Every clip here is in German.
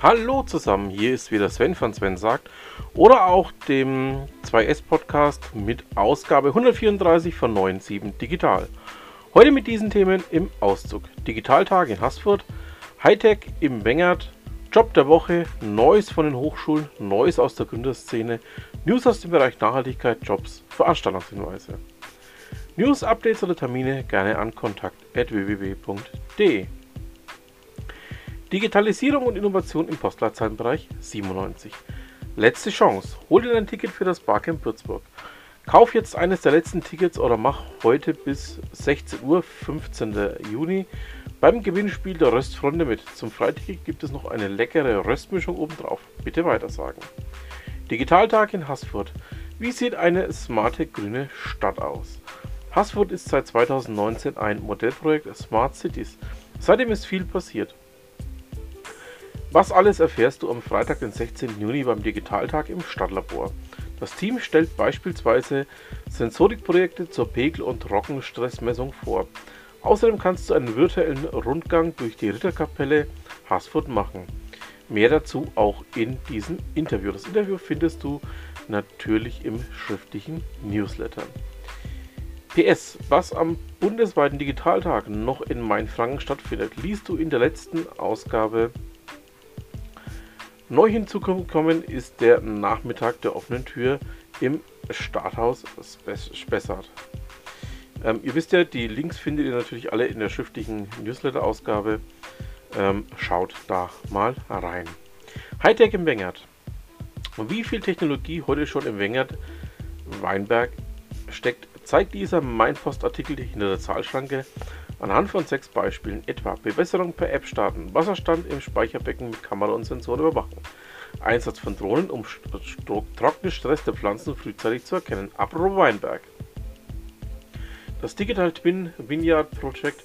Hallo zusammen, hier ist wieder Sven von Sven sagt oder auch dem 2S Podcast mit Ausgabe 134 von 9.7 Digital. Heute mit diesen Themen im Auszug. Digitaltag in Haßfurt, Hightech im Wengert, Job der Woche, Neues von den Hochschulen, Neues aus der Gründerszene, News aus dem Bereich Nachhaltigkeit, Jobs, Veranstaltungshinweise. News, Updates oder Termine gerne an kontakt.www.de. Digitalisierung und Innovation im Postleitzahlenbereich 97. Letzte Chance. Hol dir dein Ticket für das Barcamp Würzburg. Kauf jetzt eines der letzten Tickets oder mach heute bis 16 Uhr, 15. Juni, beim Gewinnspiel der Röstfreunde mit. Zum Freiticket gibt es noch eine leckere Röstmischung obendrauf. Bitte weitersagen. Digitaltag in Haßfurt. Wie sieht eine smarte grüne Stadt aus? Haßfurt ist seit 2019 ein Modellprojekt Smart Cities. Seitdem ist viel passiert. Was alles erfährst du am Freitag, den 16. Juni beim Digitaltag im Stadtlabor. Das Team stellt beispielsweise Sensorikprojekte zur Pegel- und Trockenstressmessung vor. Außerdem kannst du einen virtuellen Rundgang durch die Ritterkapelle Haßfurt machen. Mehr dazu auch in diesem Interview. Das Interview findest du natürlich im schriftlichen Newsletter. PS, was am bundesweiten Digitaltag noch in Mainfranken stattfindet, liest du in der letzten Ausgabe Neu hinzugekommen ist der Nachmittag der offenen Tür im Starthaus Spessart. Ähm, ihr wisst ja, die Links findet ihr natürlich alle in der schriftlichen Newsletter-Ausgabe. Ähm, schaut da mal rein. Hightech im Wengert. Wie viel Technologie heute schon im Wengert Weinberg steckt, zeigt dieser Mainpost-Artikel hinter der Zahlschranke Anhand von sechs Beispielen etwa Bewässerung per App starten, Wasserstand im Speicherbecken mit Kamera und Sensoren überwachen, Einsatz von Drohnen, um trockenen Stress der Pflanzen frühzeitig zu erkennen. Apro Weinberg. Das Digital Twin Vineyard Project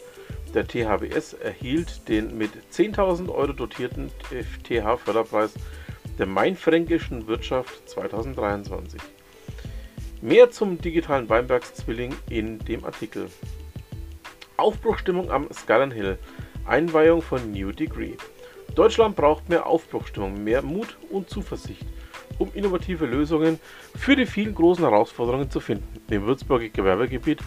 der THWS erhielt den mit 10.000 Euro dotierten FTH-Förderpreis der Mainfränkischen Wirtschaft 2023. Mehr zum digitalen Weinbergszwilling in dem Artikel. Aufbruchstimmung am Skyline Hill. Einweihung von New Degree. Deutschland braucht mehr Aufbruchstimmung, mehr Mut und Zuversicht, um innovative Lösungen für die vielen großen Herausforderungen zu finden. Im Würzburger Gewerbegebiet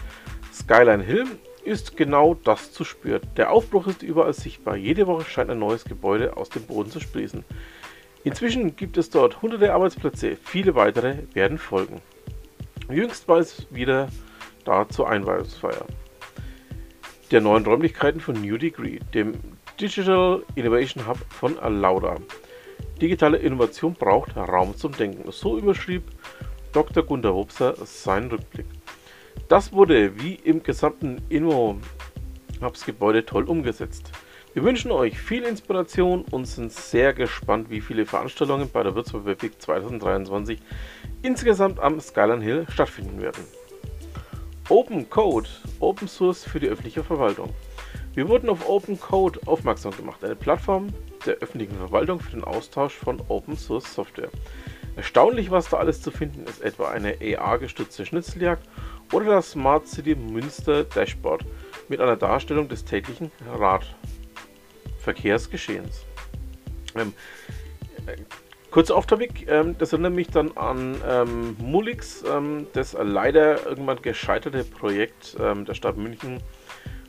Skyline Hill ist genau das zu spüren. Der Aufbruch ist überall sichtbar. Jede Woche scheint ein neues Gebäude aus dem Boden zu sprießen. Inzwischen gibt es dort hunderte Arbeitsplätze, viele weitere werden folgen. Jüngst war es wieder da zur Einweihungsfeier der neuen Räumlichkeiten von New Degree, dem Digital Innovation Hub von Lauda. Digitale Innovation braucht Raum zum Denken. So überschrieb Dr. Gunter Wobser seinen Rückblick. Das wurde wie im gesamten Inno Hubs Gebäude toll umgesetzt. Wir wünschen euch viel Inspiration und sind sehr gespannt, wie viele Veranstaltungen bei der Würzburg Webweek 2023 insgesamt am Skyline Hill stattfinden werden. Open Code, Open Source für die öffentliche Verwaltung. Wir wurden auf Open Code aufmerksam gemacht, eine Plattform der öffentlichen Verwaltung für den Austausch von Open Source Software. Erstaunlich, was da alles zu finden ist, etwa eine AR-gestützte Schnitzeljagd oder das Smart City Münster Dashboard mit einer Darstellung des täglichen Radverkehrsgeschehens. Ähm, Kurz Off-Topic, ähm, das erinnert mich dann an ähm, Mulix, ähm, das leider irgendwann gescheiterte Projekt ähm, der Stadt München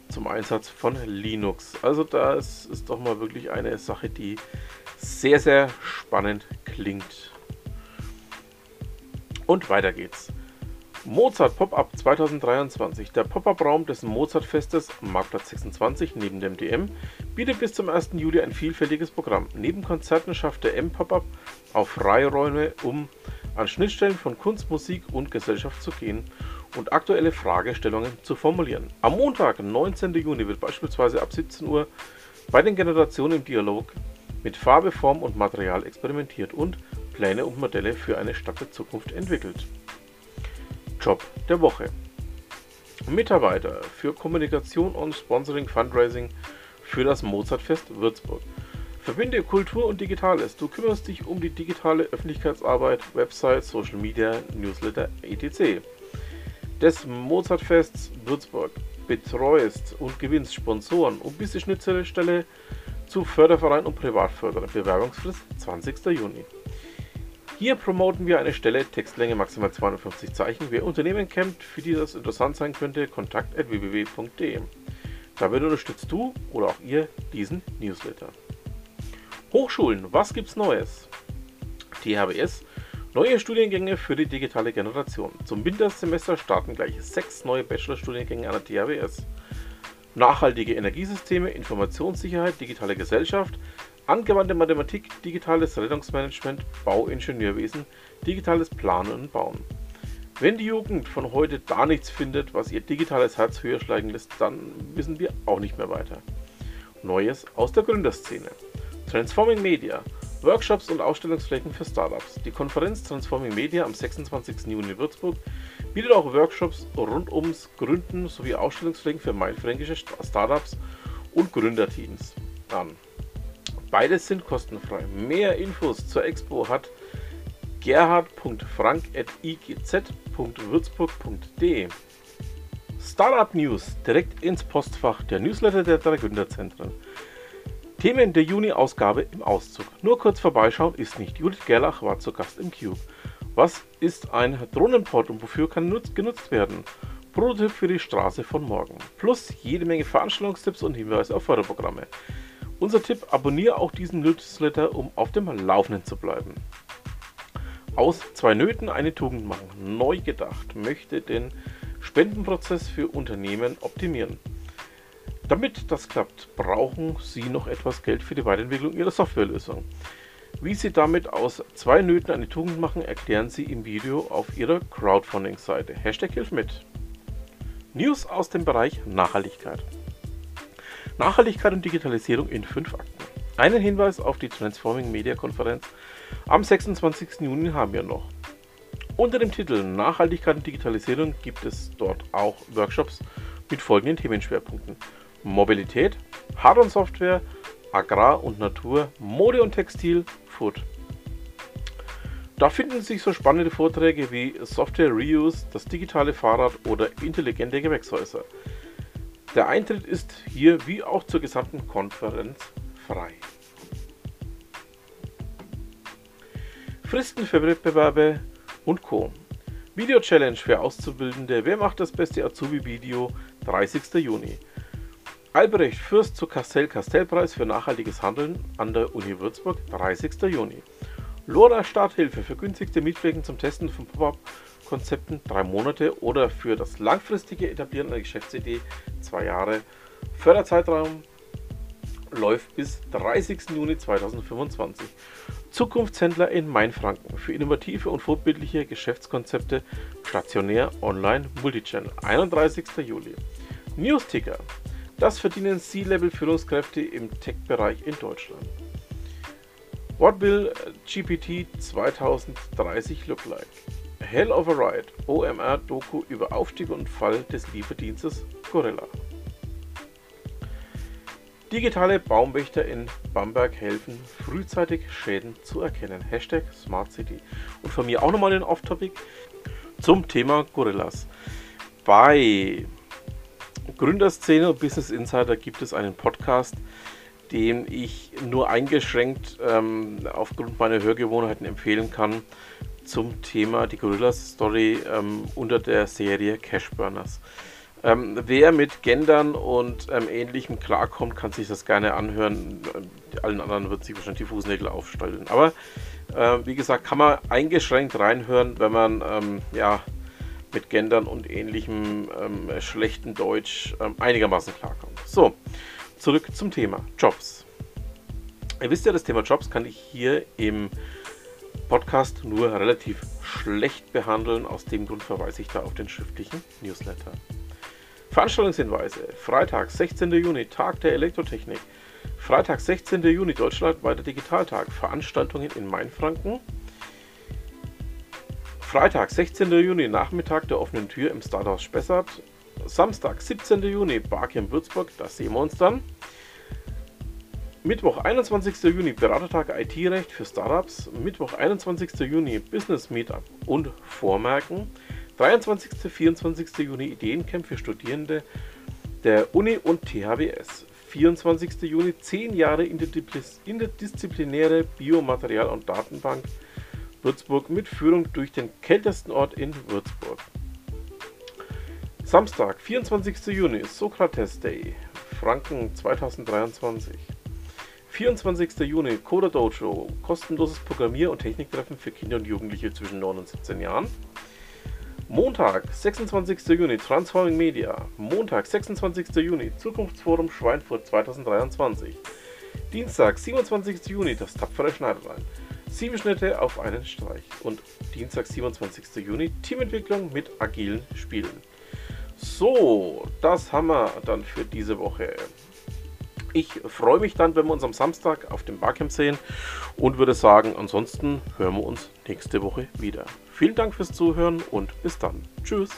zum Einsatz von Linux. Also das ist doch mal wirklich eine Sache, die sehr, sehr spannend klingt. Und weiter geht's. Mozart Pop-Up 2023. Der Pop-Up-Raum des Mozart-Festes Marktplatz 26 neben dem DM bietet bis zum 1. Juli ein vielfältiges Programm. Neben Konzerten schafft der M-Pop-Up auch Freiräume, um an Schnittstellen von Kunst, Musik und Gesellschaft zu gehen und aktuelle Fragestellungen zu formulieren. Am Montag, 19. Juni, wird beispielsweise ab 17 Uhr bei den Generationen im Dialog mit Farbe, Form und Material experimentiert und Pläne und Modelle für eine Stadt der Zukunft entwickelt. Job der Woche. Mitarbeiter für Kommunikation und Sponsoring Fundraising für das Mozartfest Würzburg. Verbinde Kultur und Digitales. Du kümmerst dich um die digitale Öffentlichkeitsarbeit, Website, Social Media, Newsletter, etc. Des Mozartfests Würzburg betreust und gewinnst Sponsoren und bist die Schnittstelle zu Förderverein und Privatförderer. Bewerbungsfrist 20. Juni. Hier promoten wir eine Stelle, Textlänge maximal 250 Zeichen. Wer Unternehmen kennt, für die das interessant sein könnte, kontakt.www.de. Damit unterstützt du oder auch ihr diesen Newsletter. Hochschulen, was gibt's Neues? THBS, neue Studiengänge für die digitale Generation. Zum Wintersemester starten gleich sechs neue Bachelorstudiengänge an der THBS. Nachhaltige Energiesysteme, Informationssicherheit, digitale Gesellschaft, angewandte Mathematik, digitales Rettungsmanagement, Bauingenieurwesen, digitales Planen und Bauen. Wenn die Jugend von heute da nichts findet, was ihr digitales Herz höher schlagen lässt, dann wissen wir auch nicht mehr weiter. Neues aus der Gründerszene. Transforming Media. Workshops und Ausstellungsflächen für Startups. Die Konferenz Transforming Media am 26. Juni in Würzburg bietet auch Workshops rund ums Gründen sowie Ausstellungsflächen für mainfränkische Startups und Gründerteams an. Beides sind kostenfrei. Mehr Infos zur Expo hat gerhard.frank.igz.würzburg.de. Startup News direkt ins Postfach der Newsletter der drei Gründerzentren. Themen der Juni-Ausgabe im Auszug. Nur kurz vorbeischauen ist nicht. Judith Gerlach war zu Gast im Cube. Was ist ein Drohnenport und wofür kann genutzt werden? Prototyp für die Straße von morgen. Plus jede Menge Veranstaltungstipps und Hinweise auf Förderprogramme. Unser Tipp, abonniere auch diesen Newsletter, um auf dem Laufenden zu bleiben aus zwei Nöten eine Tugend machen. Neu gedacht möchte den Spendenprozess für Unternehmen optimieren. Damit das klappt, brauchen Sie noch etwas Geld für die Weiterentwicklung Ihrer Softwarelösung. Wie Sie damit aus zwei Nöten eine Tugend machen, erklären Sie im Video auf Ihrer Crowdfunding-Seite. Hashtag hilft mit. News aus dem Bereich Nachhaltigkeit. Nachhaltigkeit und Digitalisierung in fünf Akten. Einen Hinweis auf die Transforming Media Konferenz am 26. Juni haben wir noch. Unter dem Titel Nachhaltigkeit und Digitalisierung gibt es dort auch Workshops mit folgenden Themenschwerpunkten. Mobilität, Hard- und Software, Agrar und Natur, Mode und Textil, Food. Da finden sich so spannende Vorträge wie Software Reuse, das digitale Fahrrad oder intelligente Gewächshäuser. Der Eintritt ist hier wie auch zur gesamten Konferenz frei. Fristen für Wettbewerbe und Co. Video Challenge für Auszubildende. Wer macht das beste Azubi-Video? 30. Juni. Albrecht Fürst zu Castell-Castell-Preis für nachhaltiges Handeln an der Uni Würzburg. 30. Juni. Lora Starthilfe für günstigste Mietflächen zum Testen von Pop-Up-Konzepten. Drei Monate oder für das langfristige Etablieren einer Geschäftsidee. Zwei Jahre. Förderzeitraum läuft bis 30. Juni 2025. Zukunftshändler in Mainfranken für innovative und vorbildliche Geschäftskonzepte stationär, online, Multichannel. 31. Juli. Newsticker. Das verdienen C-Level-Führungskräfte im Tech-Bereich in Deutschland. What will GPT 2030 look like? Hell of a Ride. OMR-Doku über Aufstieg und Fall des Lieferdienstes Gorilla. Digitale Baumwächter in Bamberg helfen, frühzeitig Schäden zu erkennen. Hashtag Smart City. Und von mir auch nochmal den Off-Topic zum Thema Gorillas. Bei Gründerszene und Business Insider gibt es einen Podcast, den ich nur eingeschränkt ähm, aufgrund meiner Hörgewohnheiten empfehlen kann zum Thema die Gorillas Story ähm, unter der Serie Cash Burners. Ähm, wer mit Gendern und ähm, Ähnlichem klarkommt, kann sich das gerne anhören. Allen anderen wird sich wahrscheinlich die Fußnägel aufstellen. Aber äh, wie gesagt, kann man eingeschränkt reinhören, wenn man ähm, ja, mit Gendern und ähnlichem ähm, schlechten Deutsch ähm, einigermaßen klarkommt. So, zurück zum Thema Jobs. Ihr wisst ja, das Thema Jobs kann ich hier im Podcast nur relativ schlecht behandeln. Aus dem Grund verweise ich da auf den schriftlichen Newsletter. Veranstaltungshinweise. Freitag, 16. Juni, Tag der Elektrotechnik. Freitag, 16. Juni, deutschlandweiter Digitaltag. Veranstaltungen in Mainfranken. Freitag, 16. Juni, Nachmittag der offenen Tür im Starthaus Spessart. Samstag, 17. Juni, Barcamp Würzburg, da sehen wir uns dann. Mittwoch, 21. Juni, Beratertag IT-Recht für Startups. Mittwoch, 21. Juni, Business Meetup und Vormerken. 23. 24. Juni Ideencamp für Studierende der Uni und THWS. 24. Juni, 10 Jahre interdisziplinäre Biomaterial- und Datenbank Würzburg mit Führung durch den kältesten Ort in Würzburg. Samstag, 24. Juni, Sokrates Day, Franken 2023. 24. Juni, Coda Dojo, kostenloses Programmier- und Techniktreffen für Kinder und Jugendliche zwischen 9 und 17 Jahren. Montag, 26. Juni, Transforming Media. Montag, 26. Juni, Zukunftsforum Schweinfurt 2023. Dienstag, 27. Juni, das tapfere Schneiderlein. Sieben Schnitte auf einen Streich. Und Dienstag, 27. Juni, Teamentwicklung mit agilen Spielen. So, das haben wir dann für diese Woche. Ich freue mich dann, wenn wir uns am Samstag auf dem Barcamp sehen und würde sagen, ansonsten hören wir uns nächste Woche wieder. Vielen Dank fürs Zuhören und bis dann. Tschüss.